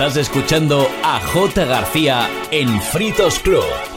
Estás escuchando a J. García en Fritos Club.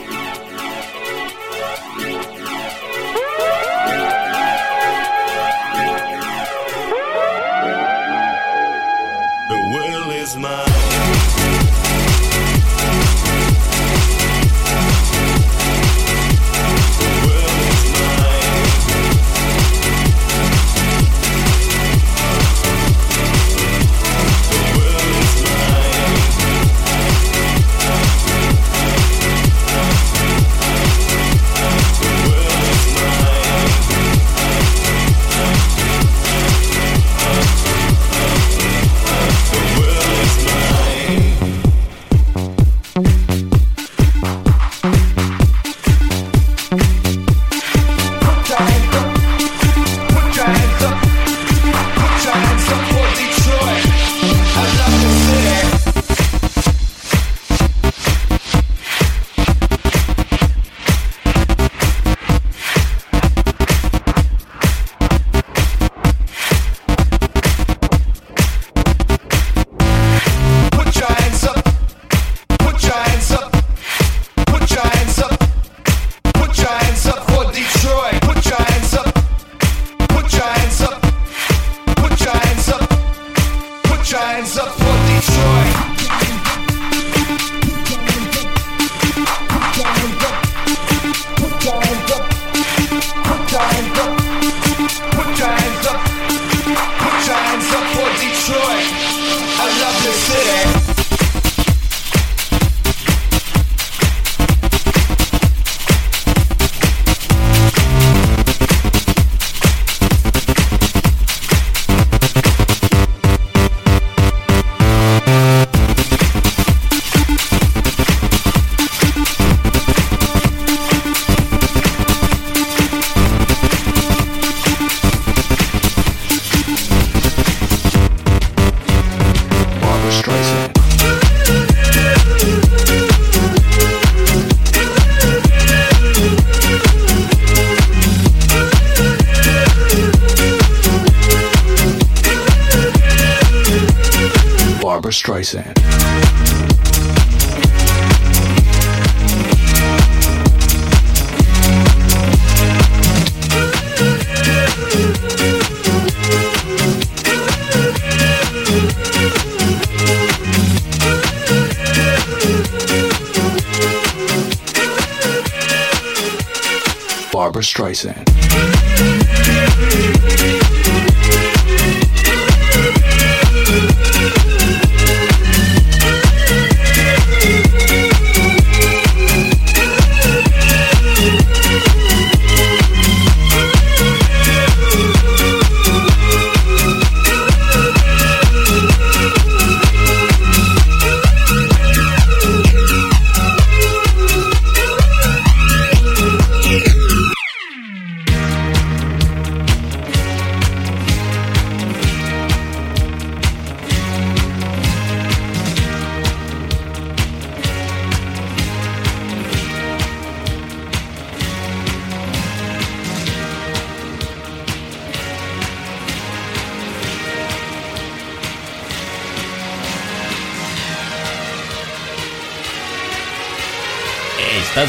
Barbara Streisand.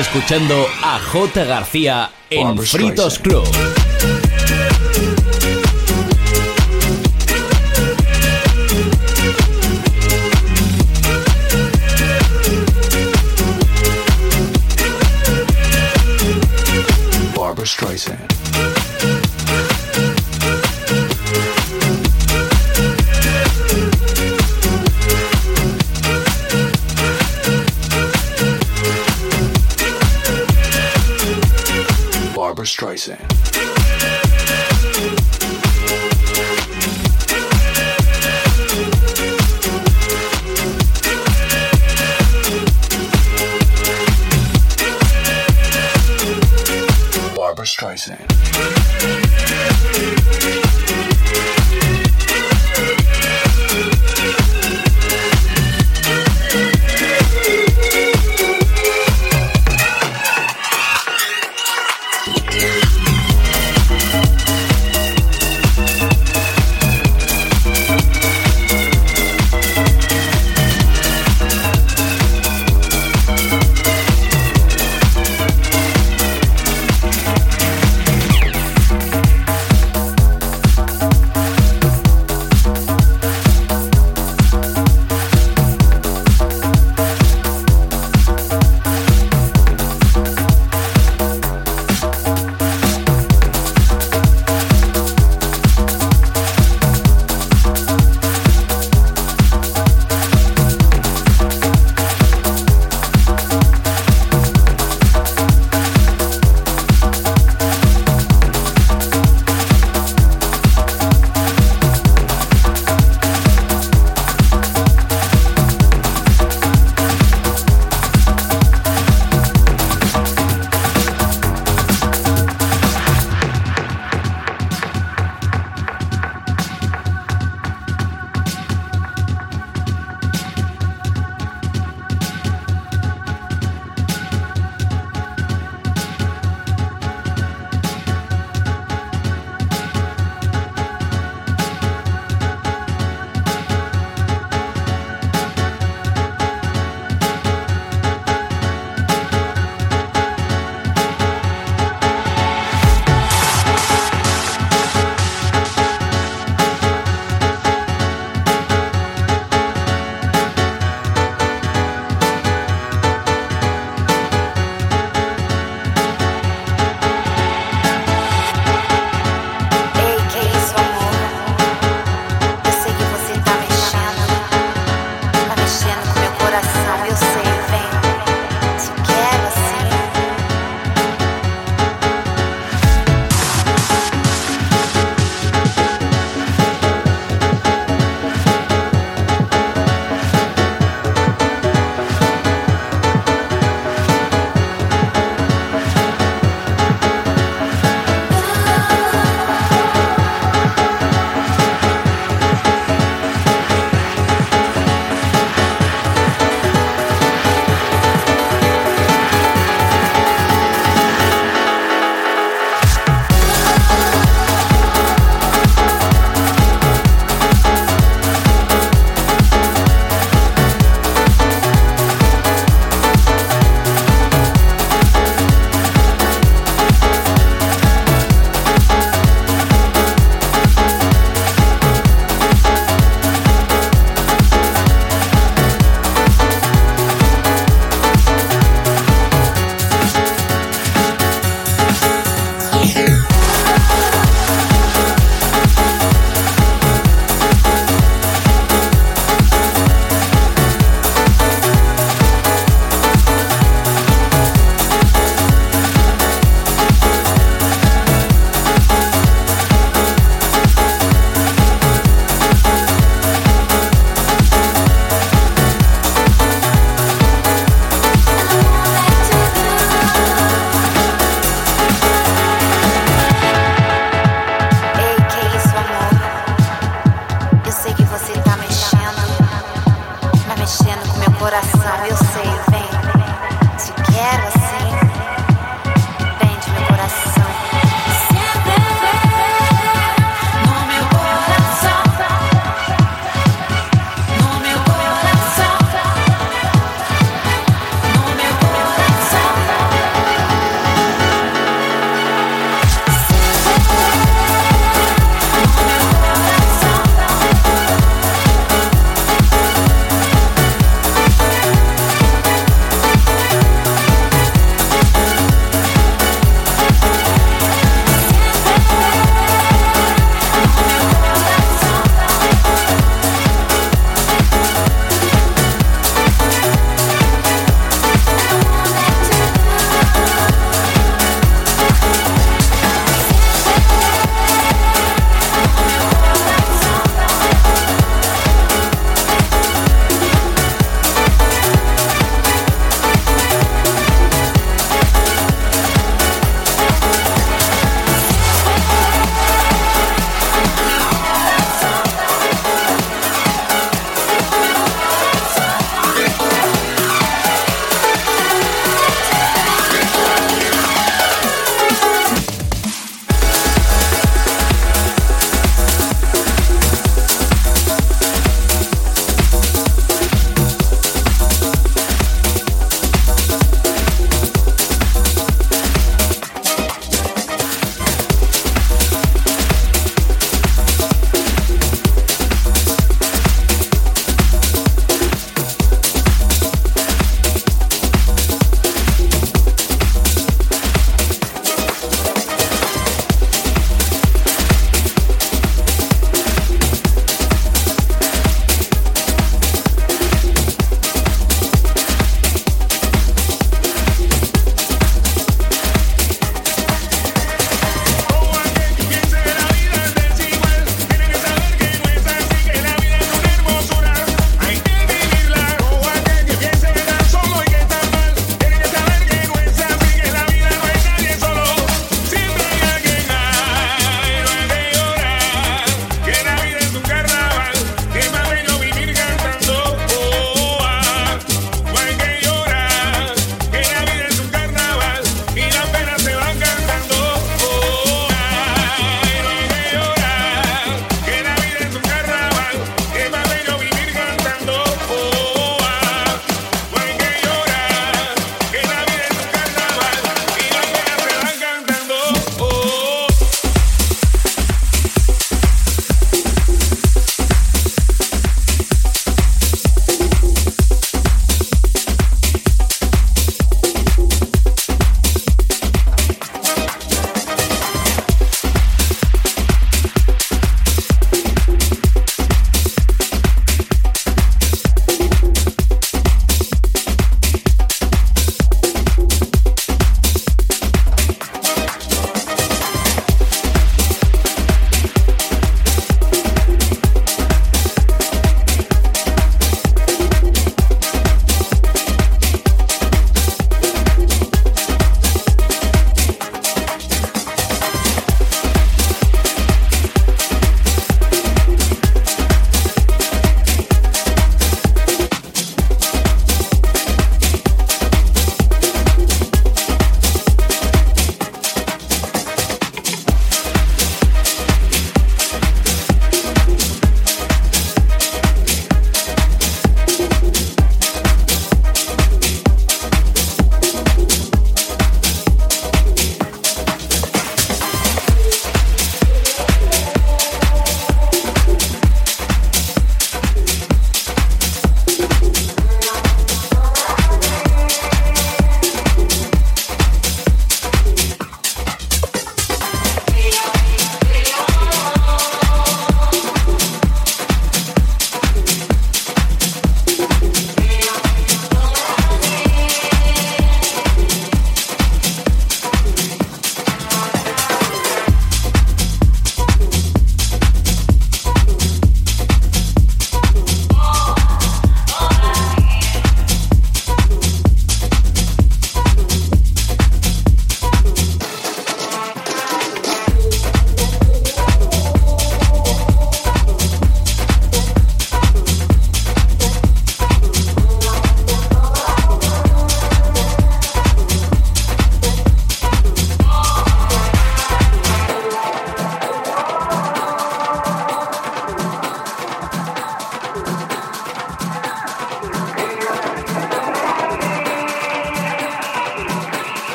Escuchando a J. García en Fritos Club.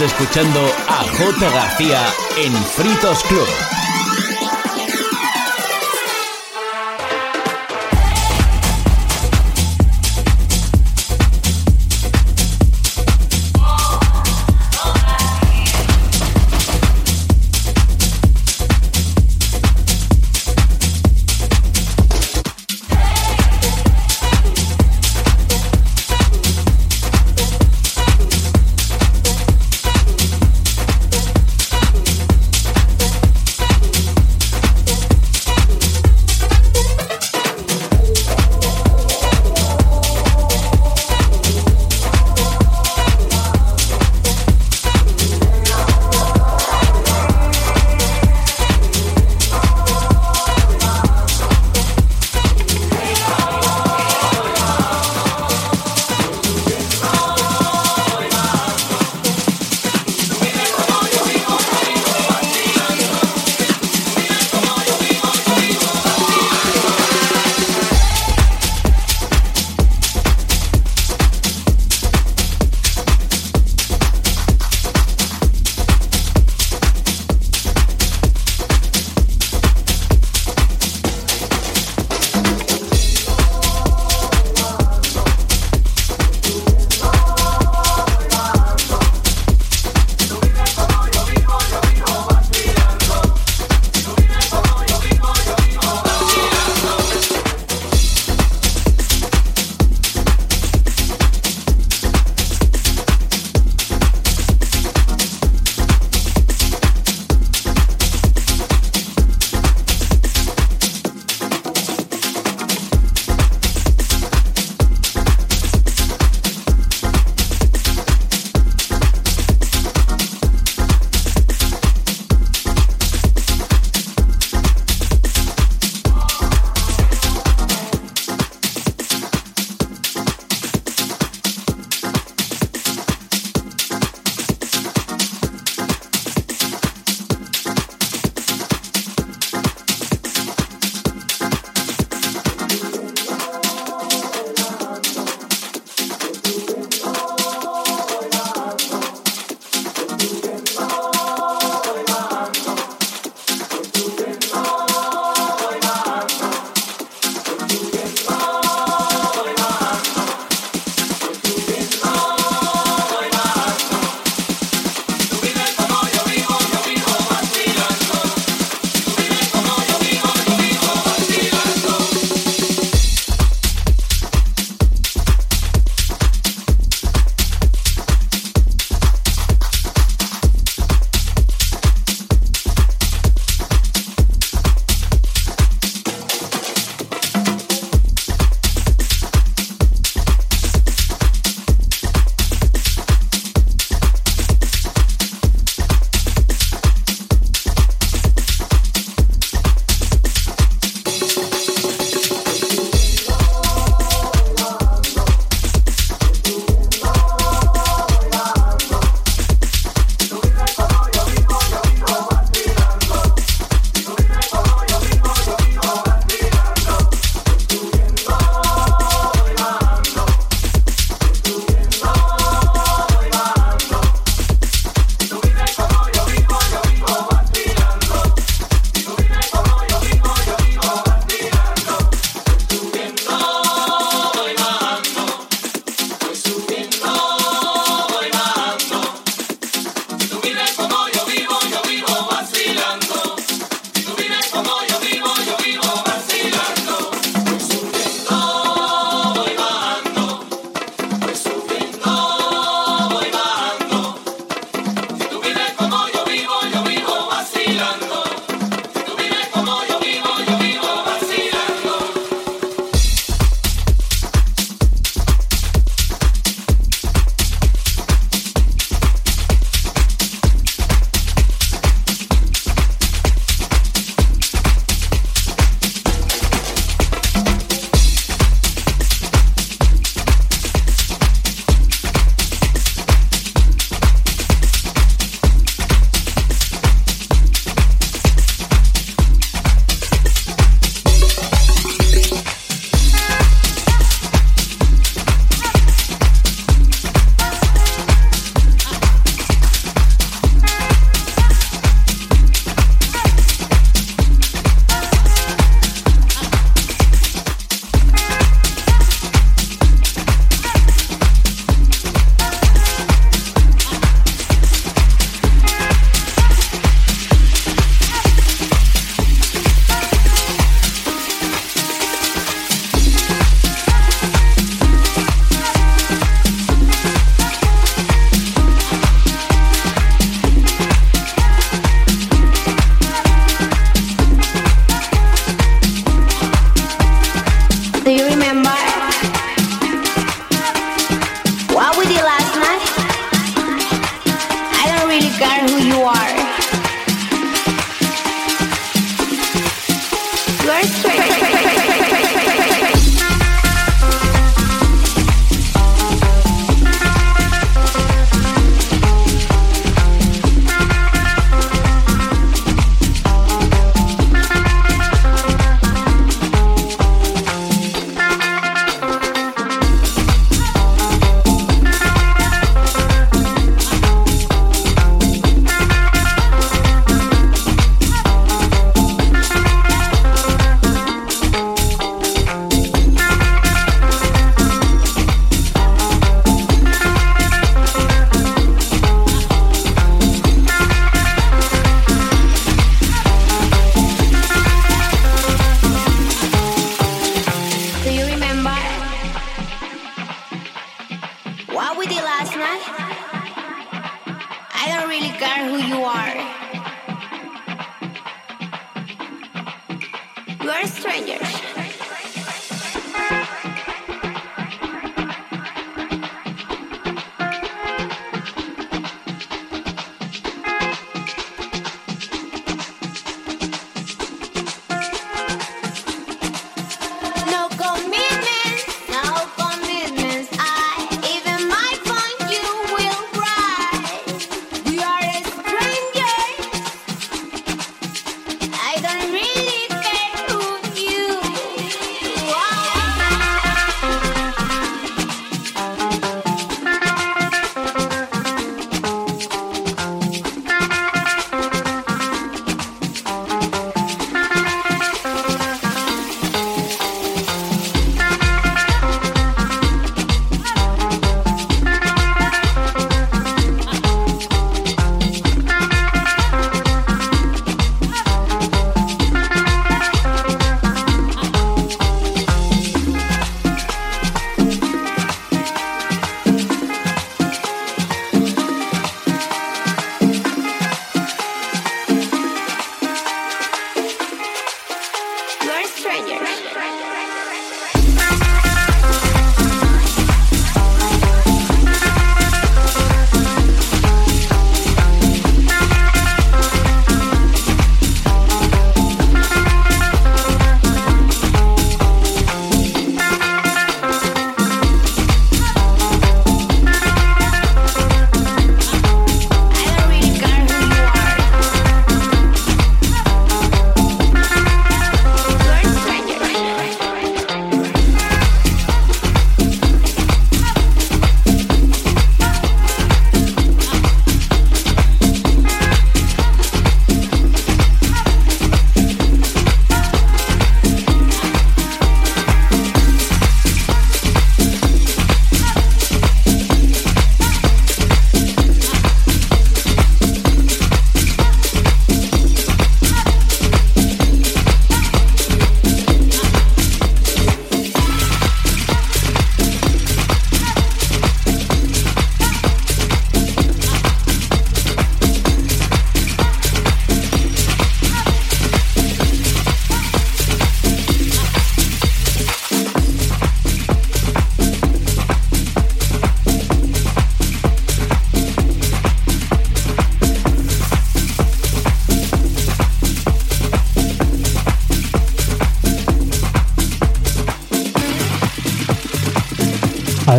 Escuchando a J. García en Fritos Club.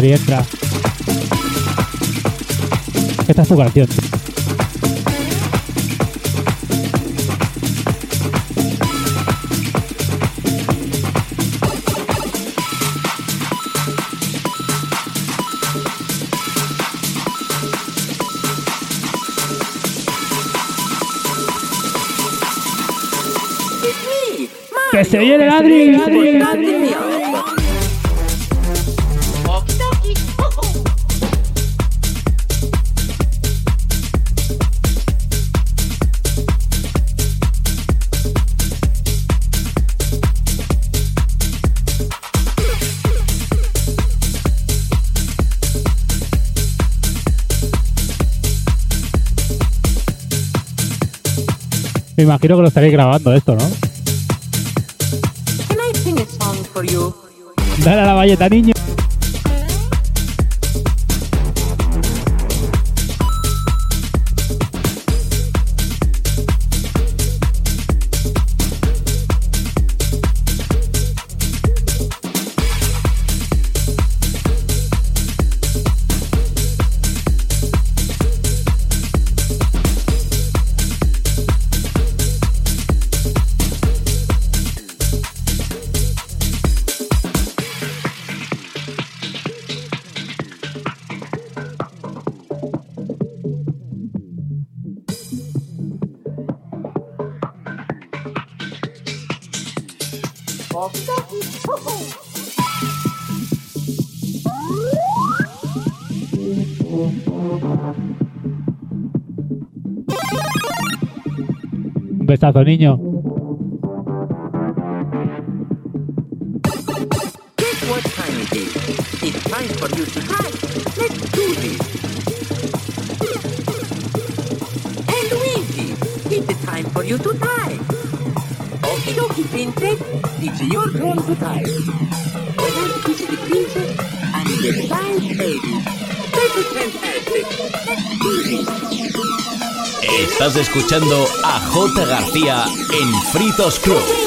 y entra. Esta es tu canción. ¡Que se viene el Adri! Me imagino que lo estaréis grabando esto, ¿no? Dale a la valleta, niño. gustazo, niño. Estás escuchando a J. García en Fritos Club.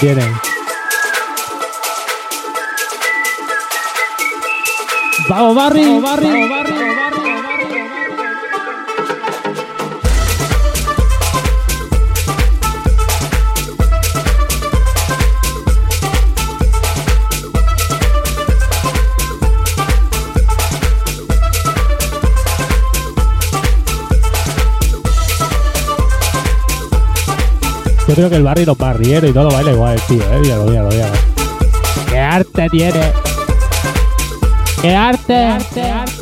Tienen. Creo que el Barry los barrieros y todo baila igual, tío, eh. Míralo, míralo, míralo. ¡Qué arte tiene! ¡Qué arte! ¡Qué arte, arte, arte!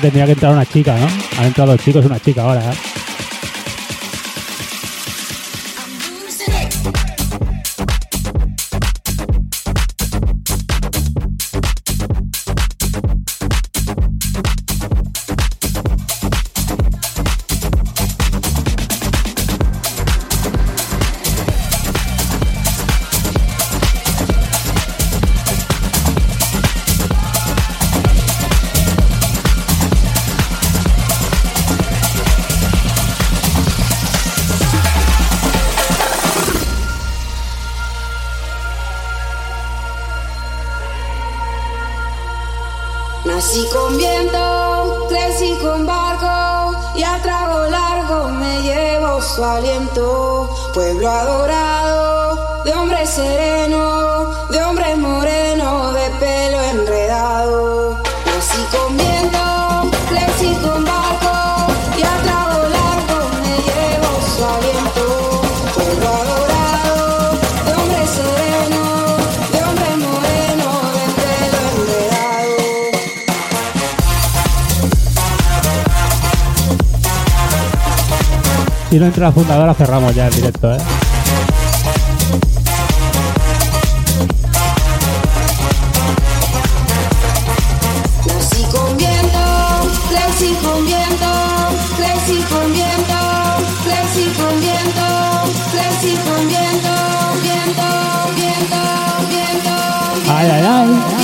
tendría que entrar una chica, ¿no? Han entrado dos chicos y una chica ahora. ¿eh? directo, ¿eh? Ay, ay, ay.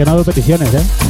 que no hago peticiones, ¿eh?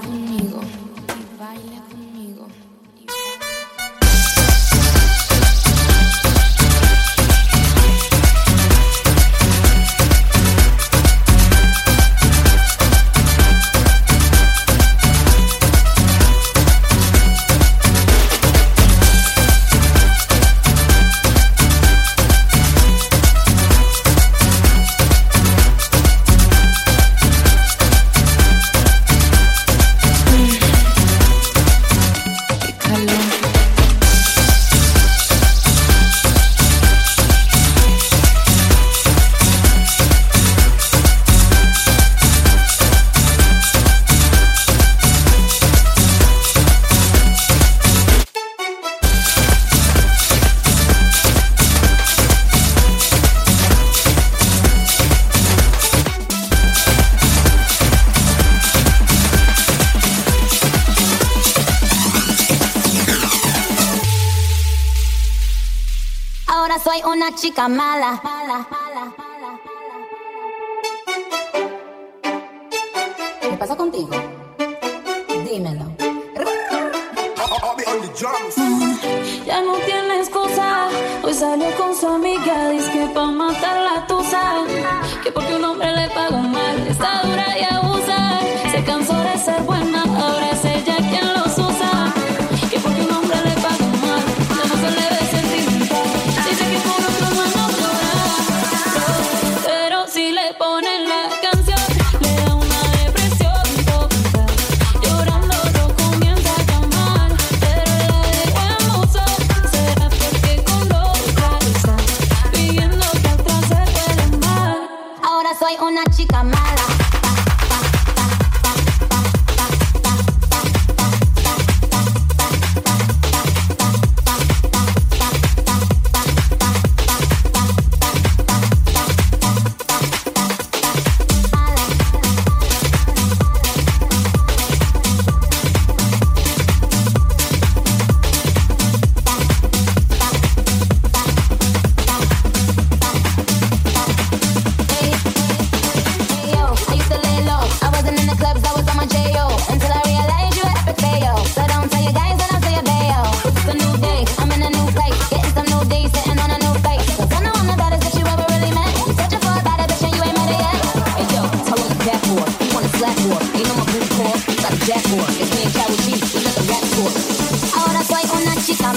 mala.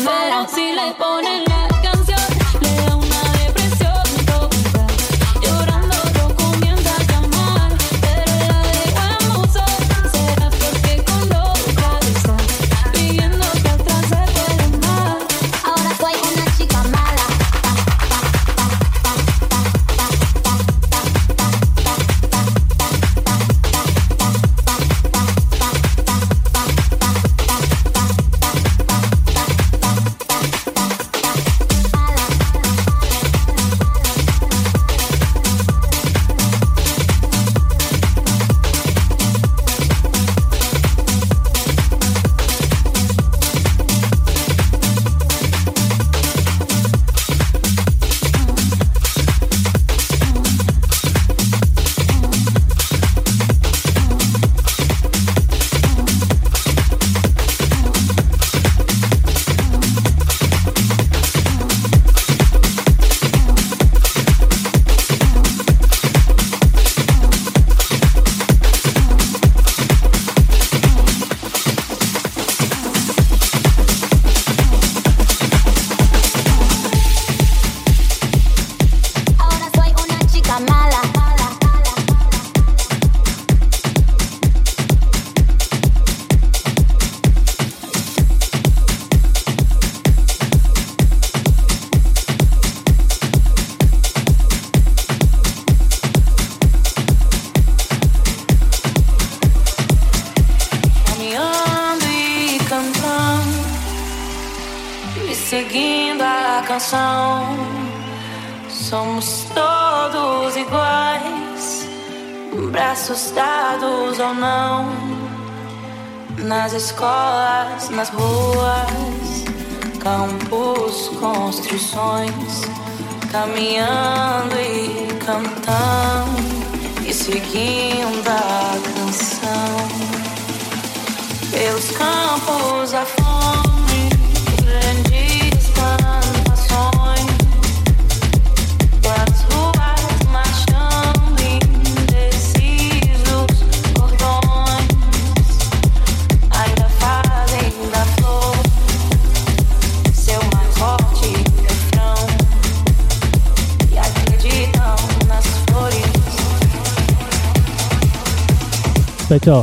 Pero si le ponen la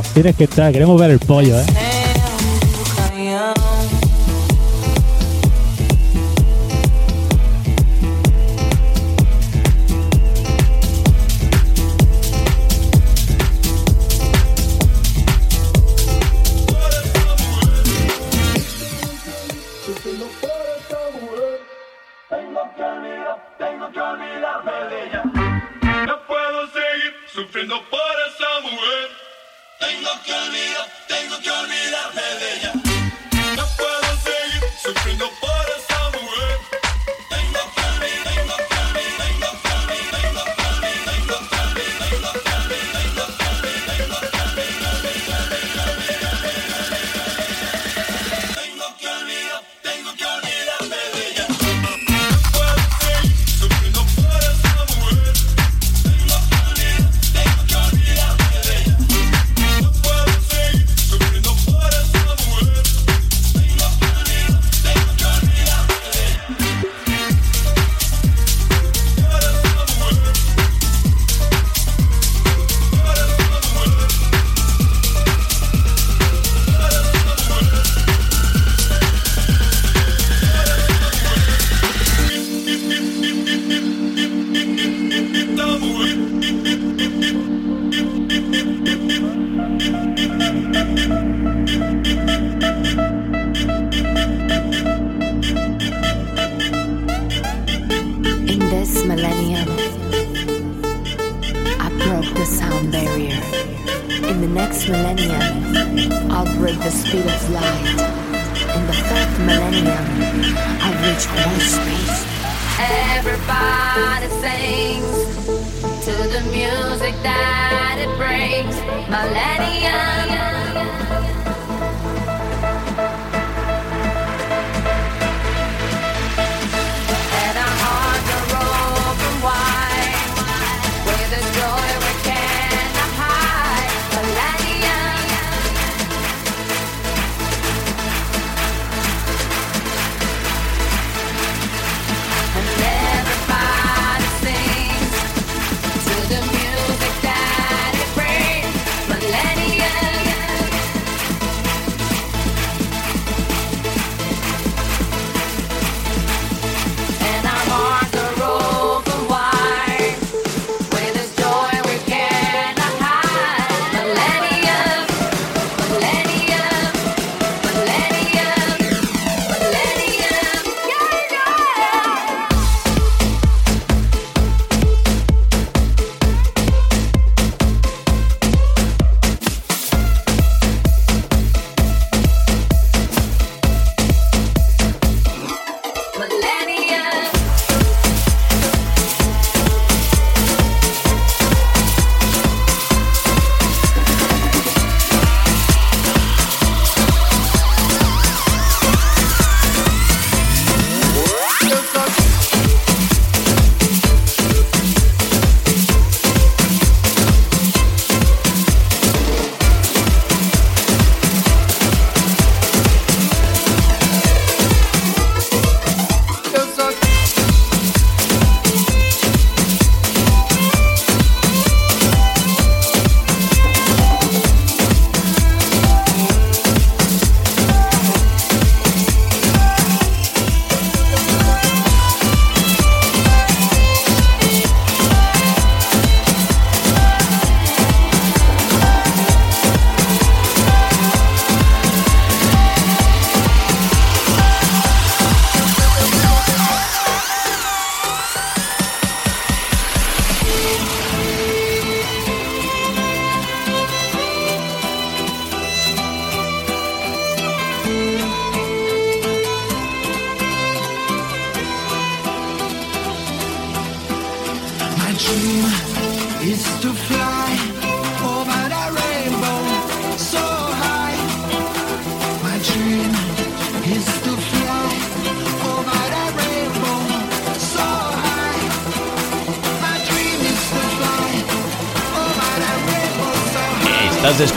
Tienes que entrar, queremos ver el pollo, ¿eh? tengo que olvidarme.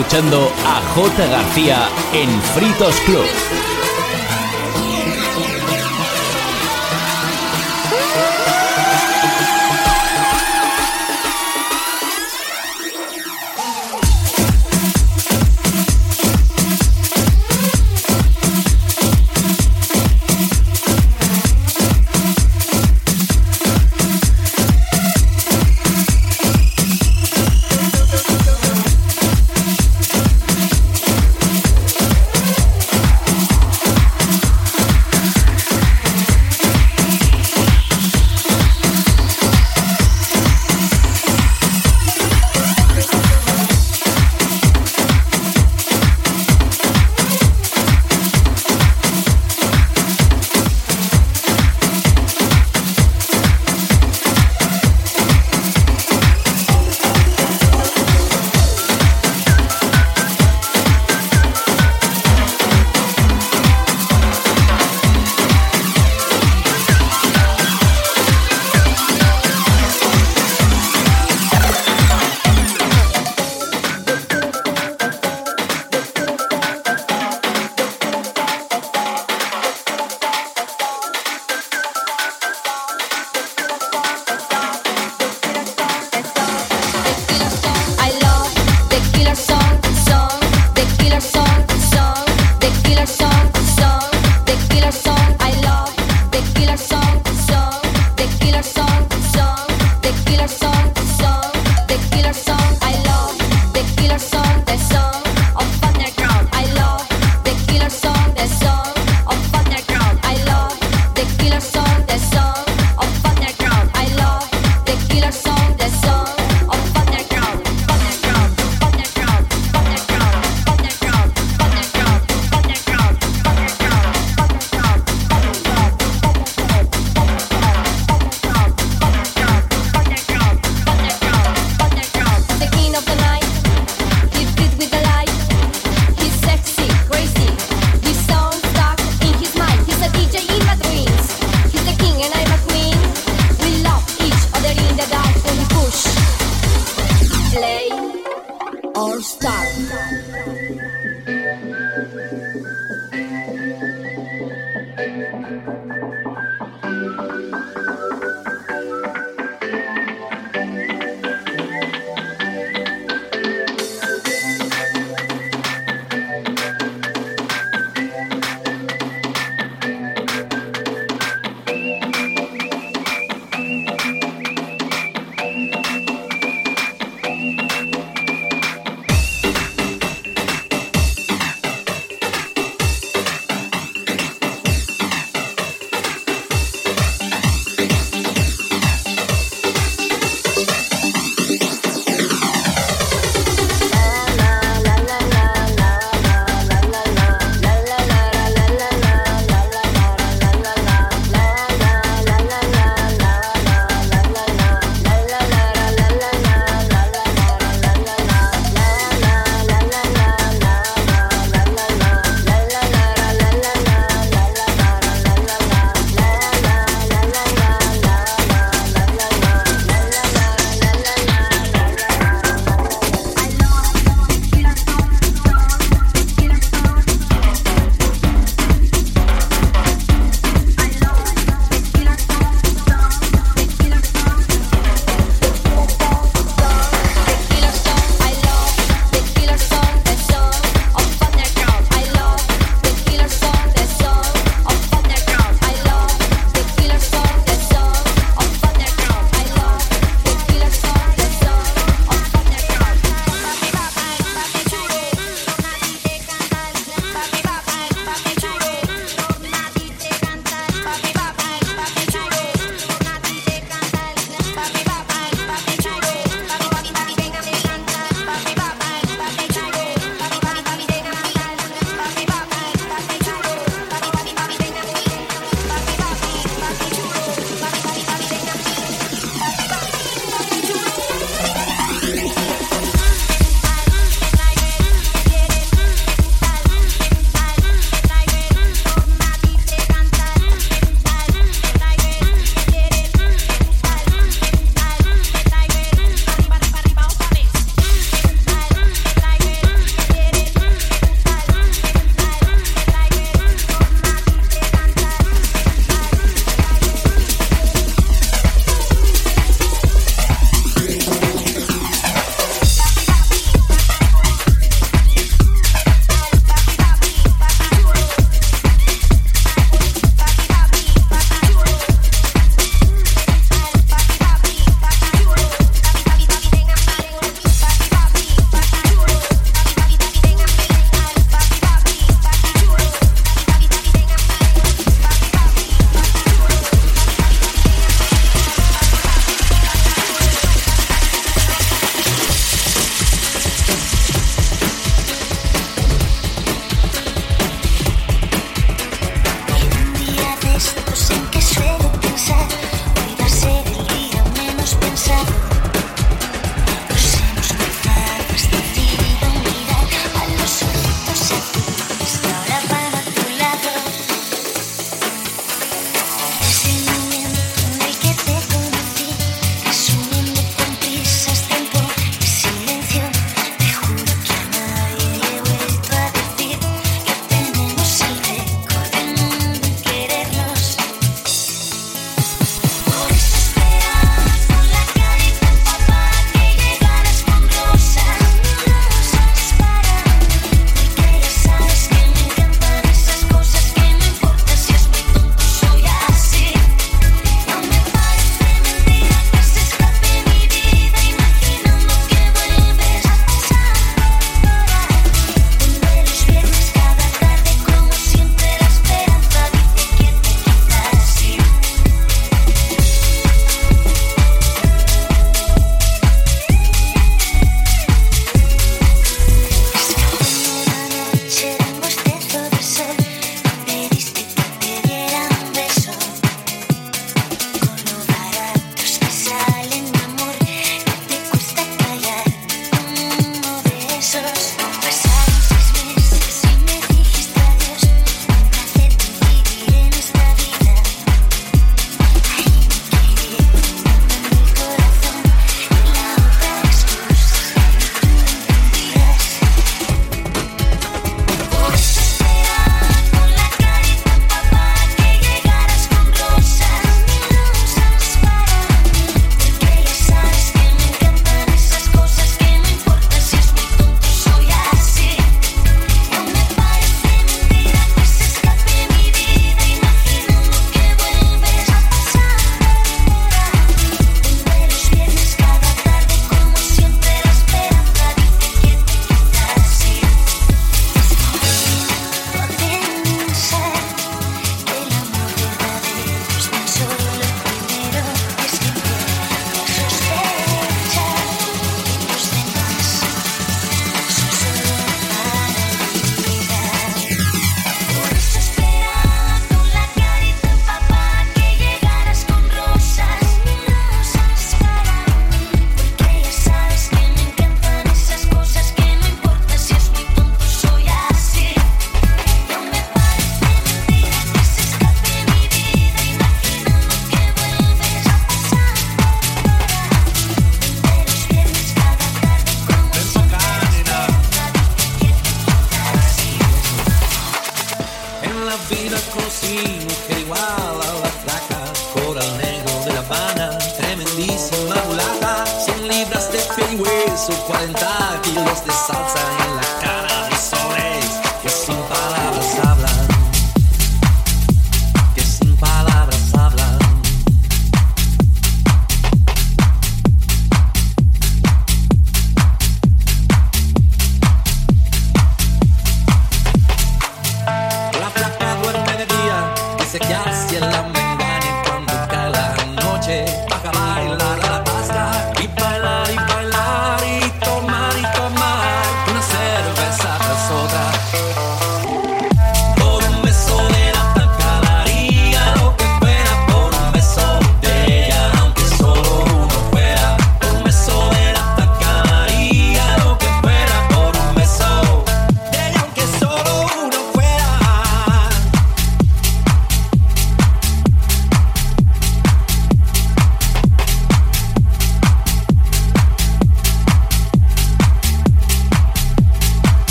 Escuchando a J. García en Fritos Club.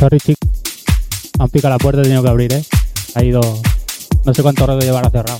Sorry. Han picado la puerta, he tenido que abrir, ¿eh? Ha ido. No sé cuánto rato llevará cerrado.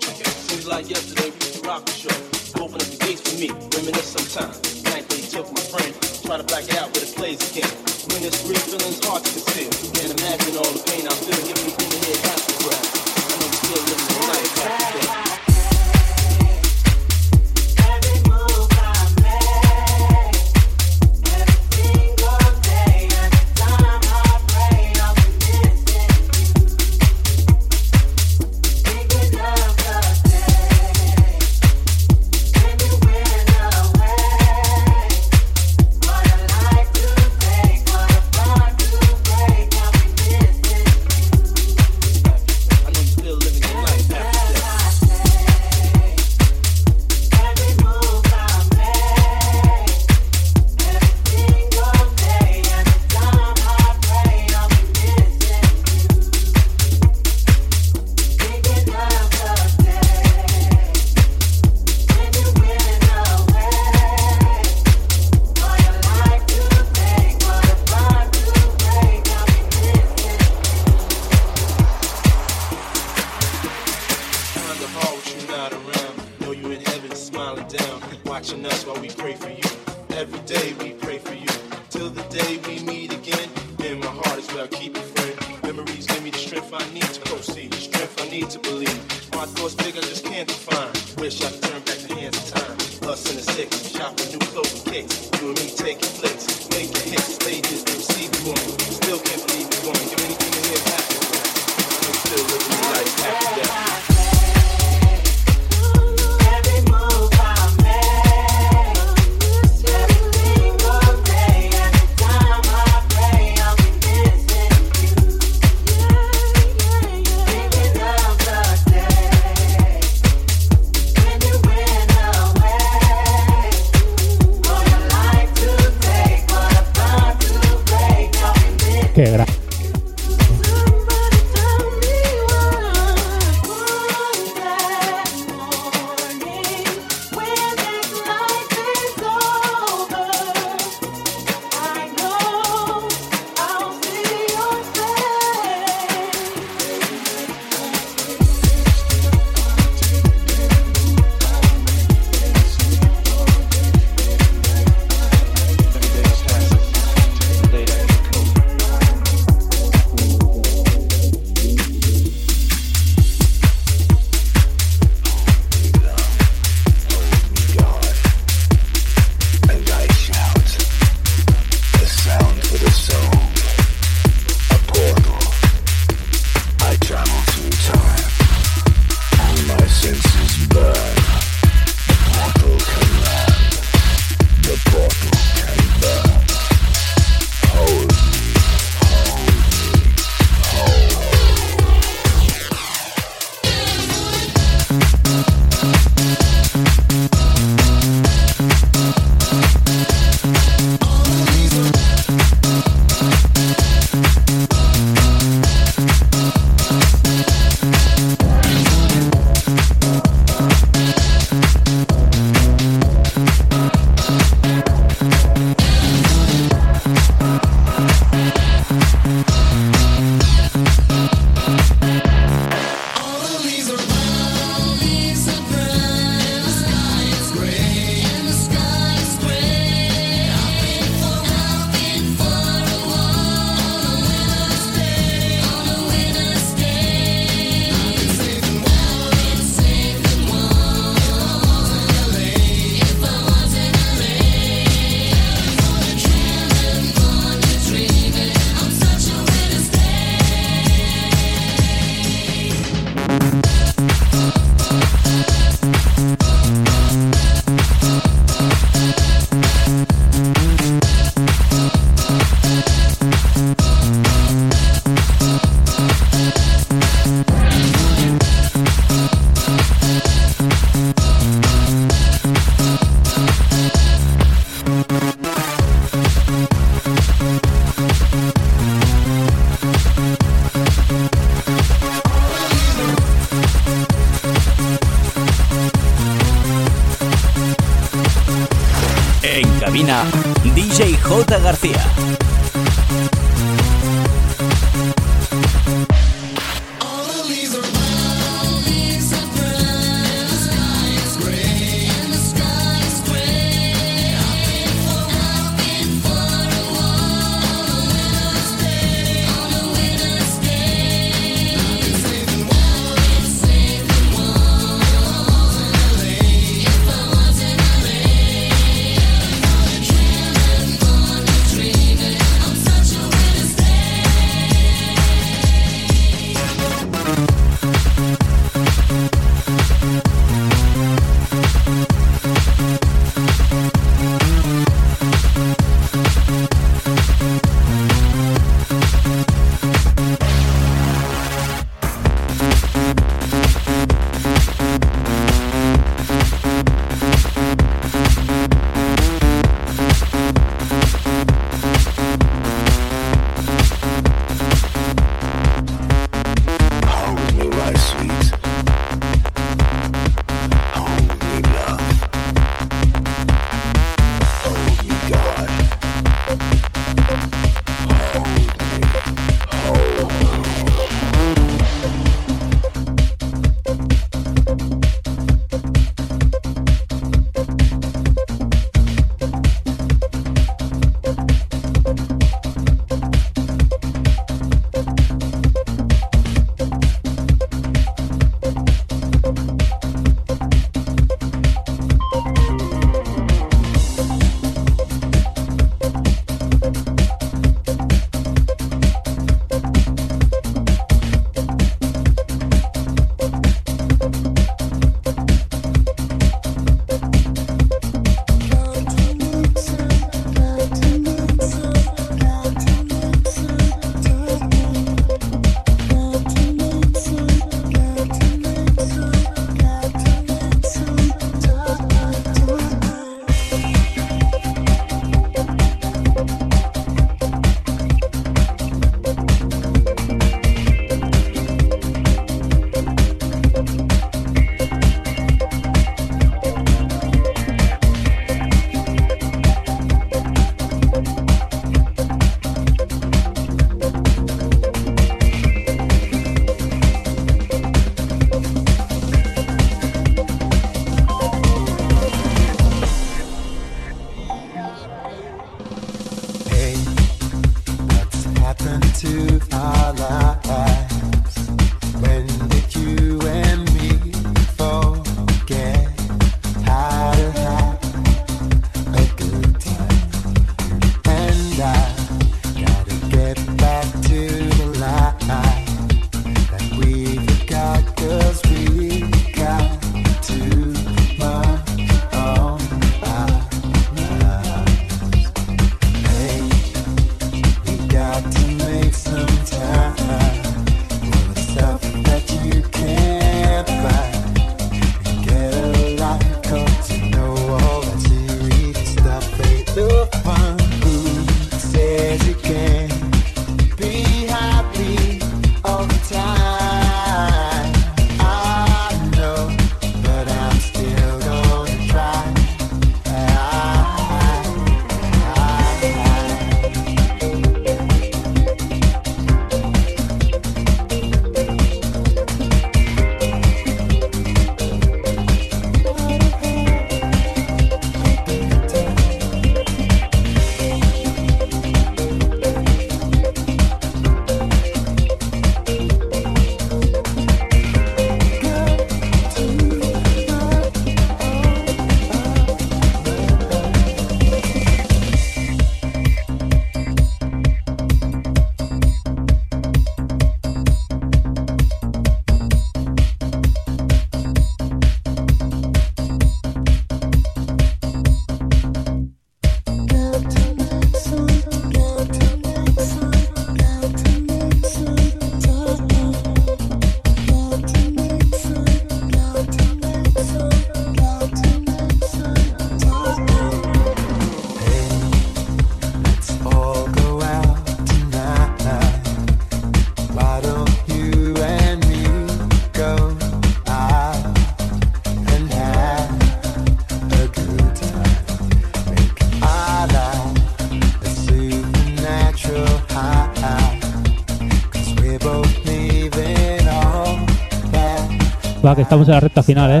Va, que estamos en la recta final, ¿eh?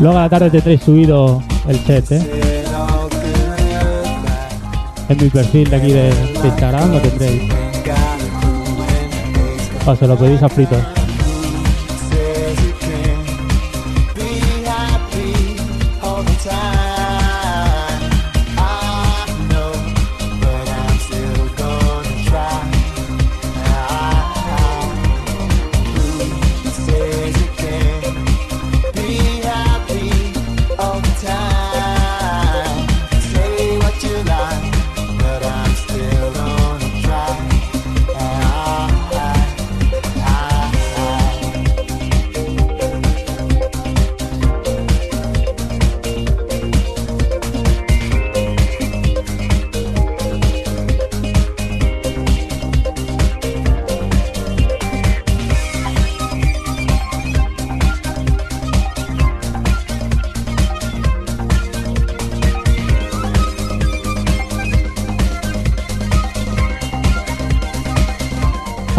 Luego a la tarde tendréis subido el set, ¿eh? En mi perfil de aquí de, de Instagram lo tendréis. O se lo pedís a fritos.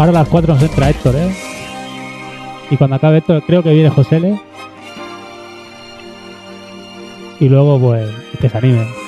Ahora a las 4 nos entra Héctor, ¿eh? Y cuando acabe Héctor, creo que viene José L. Y luego, pues, que se animen.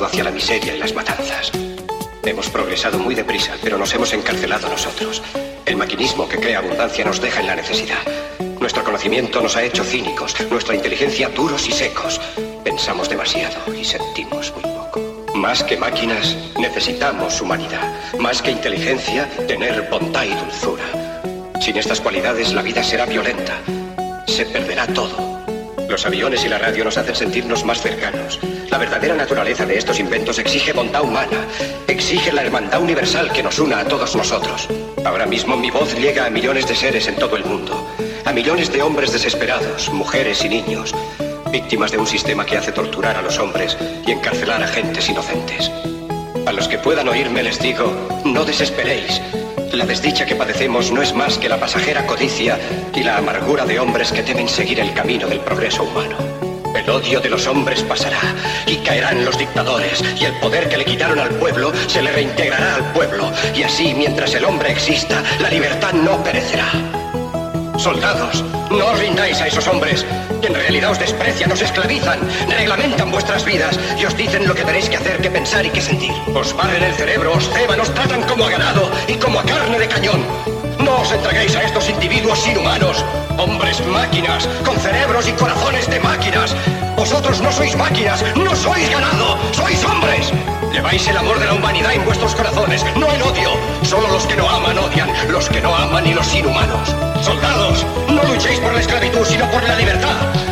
Hacia la miseria y las matanzas. Hemos progresado muy deprisa, pero nos hemos encarcelado nosotros. El maquinismo que crea abundancia nos deja en la necesidad. Nuestro conocimiento nos ha hecho cínicos, nuestra inteligencia duros y secos. Pensamos demasiado y sentimos muy poco. Más que máquinas, necesitamos humanidad. Más que inteligencia, tener bondad y dulzura. Sin estas cualidades, la vida será violenta. Se perderá todo. Los aviones y la radio nos hacen sentirnos más cercanos. La verdadera naturaleza de estos inventos exige bondad humana, exige la hermandad universal que nos una a todos nosotros. Ahora mismo mi voz llega a millones de seres en todo el mundo, a millones de hombres desesperados, mujeres y niños, víctimas de un sistema que hace torturar a los hombres y encarcelar a gentes inocentes. A los que puedan oírme les digo, no desesperéis. La desdicha que padecemos no es más que la pasajera codicia y la amargura de hombres que temen seguir el camino del progreso humano. El odio de los hombres pasará y caerán los dictadores y el poder que le quitaron al pueblo se le reintegrará al pueblo y así mientras el hombre exista la libertad no perecerá. Soldados, no os rindáis a esos hombres que en realidad os desprecian, os esclavizan, reglamentan vuestras vidas y os dicen lo que tenéis que hacer, que pensar y que sentir. Os barren el cerebro, os ceban, os tratan como a ganado y como a carne de cañón. No os entreguéis a estos individuos inhumanos, hombres máquinas, con cerebros y corazones de máquinas. Vosotros no sois máquinas, no sois ganado, sois hombres. Lleváis el amor de la humanidad en vuestros corazones, no el odio. Solo los que no aman odian, los que no aman y los inhumanos. Soldados, no luchéis por la esclavitud, sino por la libertad.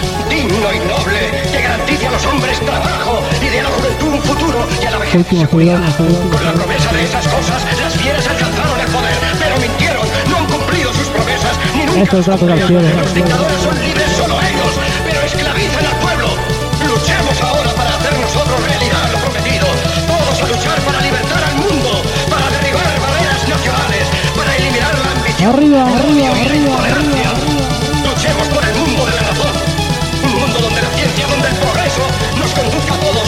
digno y noble, que garantice a los hombres trabajo y de la juventud un futuro y a la vejez seguidor. con la promesa de esas cosas, las fieras alcanzaron el poder, pero mintieron, no han cumplido sus promesas, ni nunca Los sí. dictadores son libres solo ellos, pero esclavizan al pueblo. Luchemos ahora para hacer nosotros realidad lo prometido. Todos a luchar para libertar al mundo, para derribar barreras nacionales, para eliminar la ambición, Arriba, arriba, la arriba, nos conduzca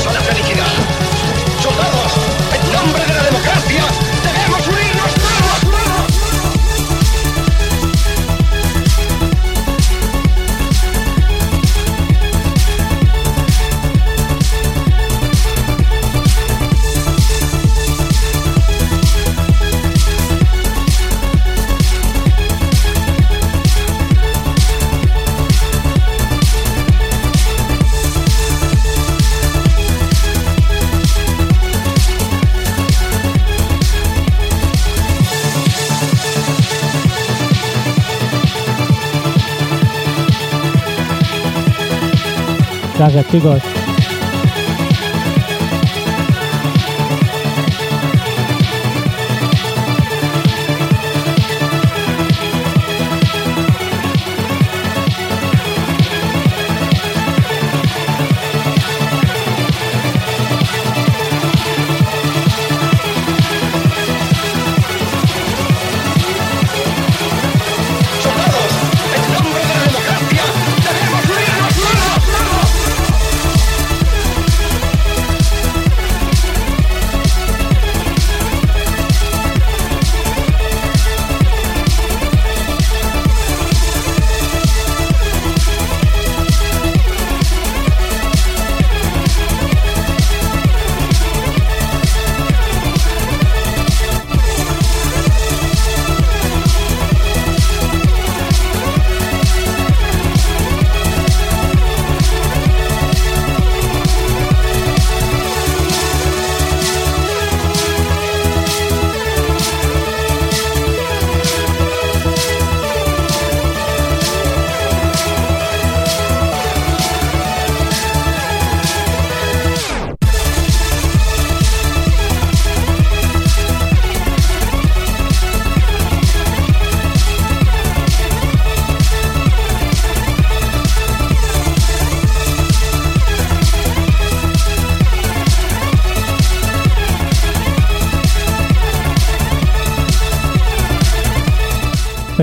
Gracias, chicos.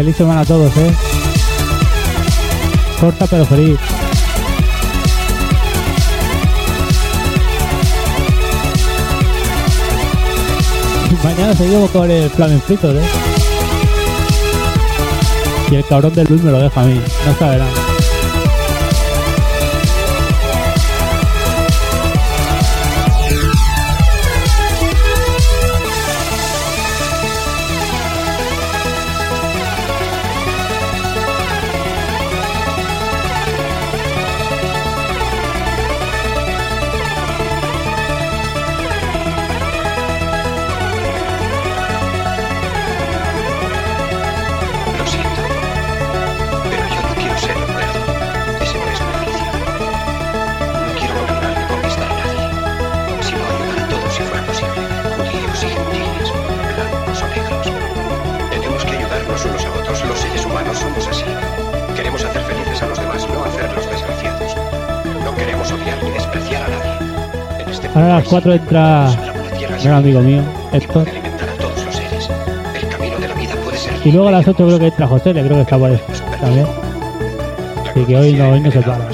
Feliz semana a todos, ¿eh? Corta pero feliz. Mañana seguimos con el flamen frito, ¿eh? Y el cabrón del Luis me lo deja a mí. No saberán. a las 4 entra un gran amigo mío, Héctor. Y luego a las 8 creo que entra José, le creo que está por eso también. Así que hoy no, hoy no se para.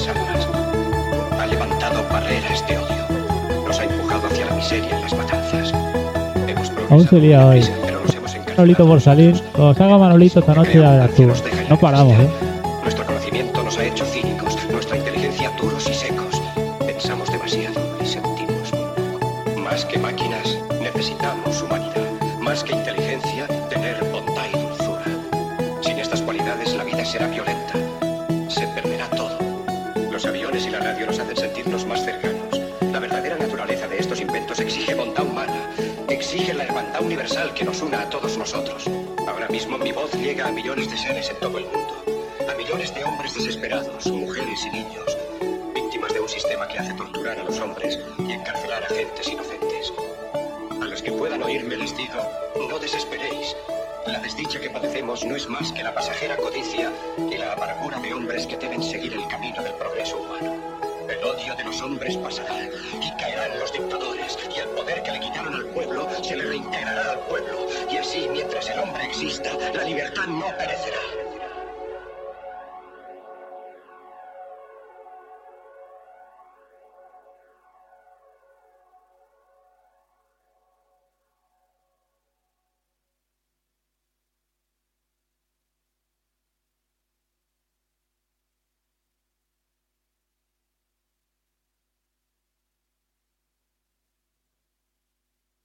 Aún se lía hoy. Manolito por salir. Cuando salga Manolito esta noche ya verás tú. No paramos, ¿eh? se le reintegrará al pueblo y así mientras el hombre exista, la libertad no perecerá.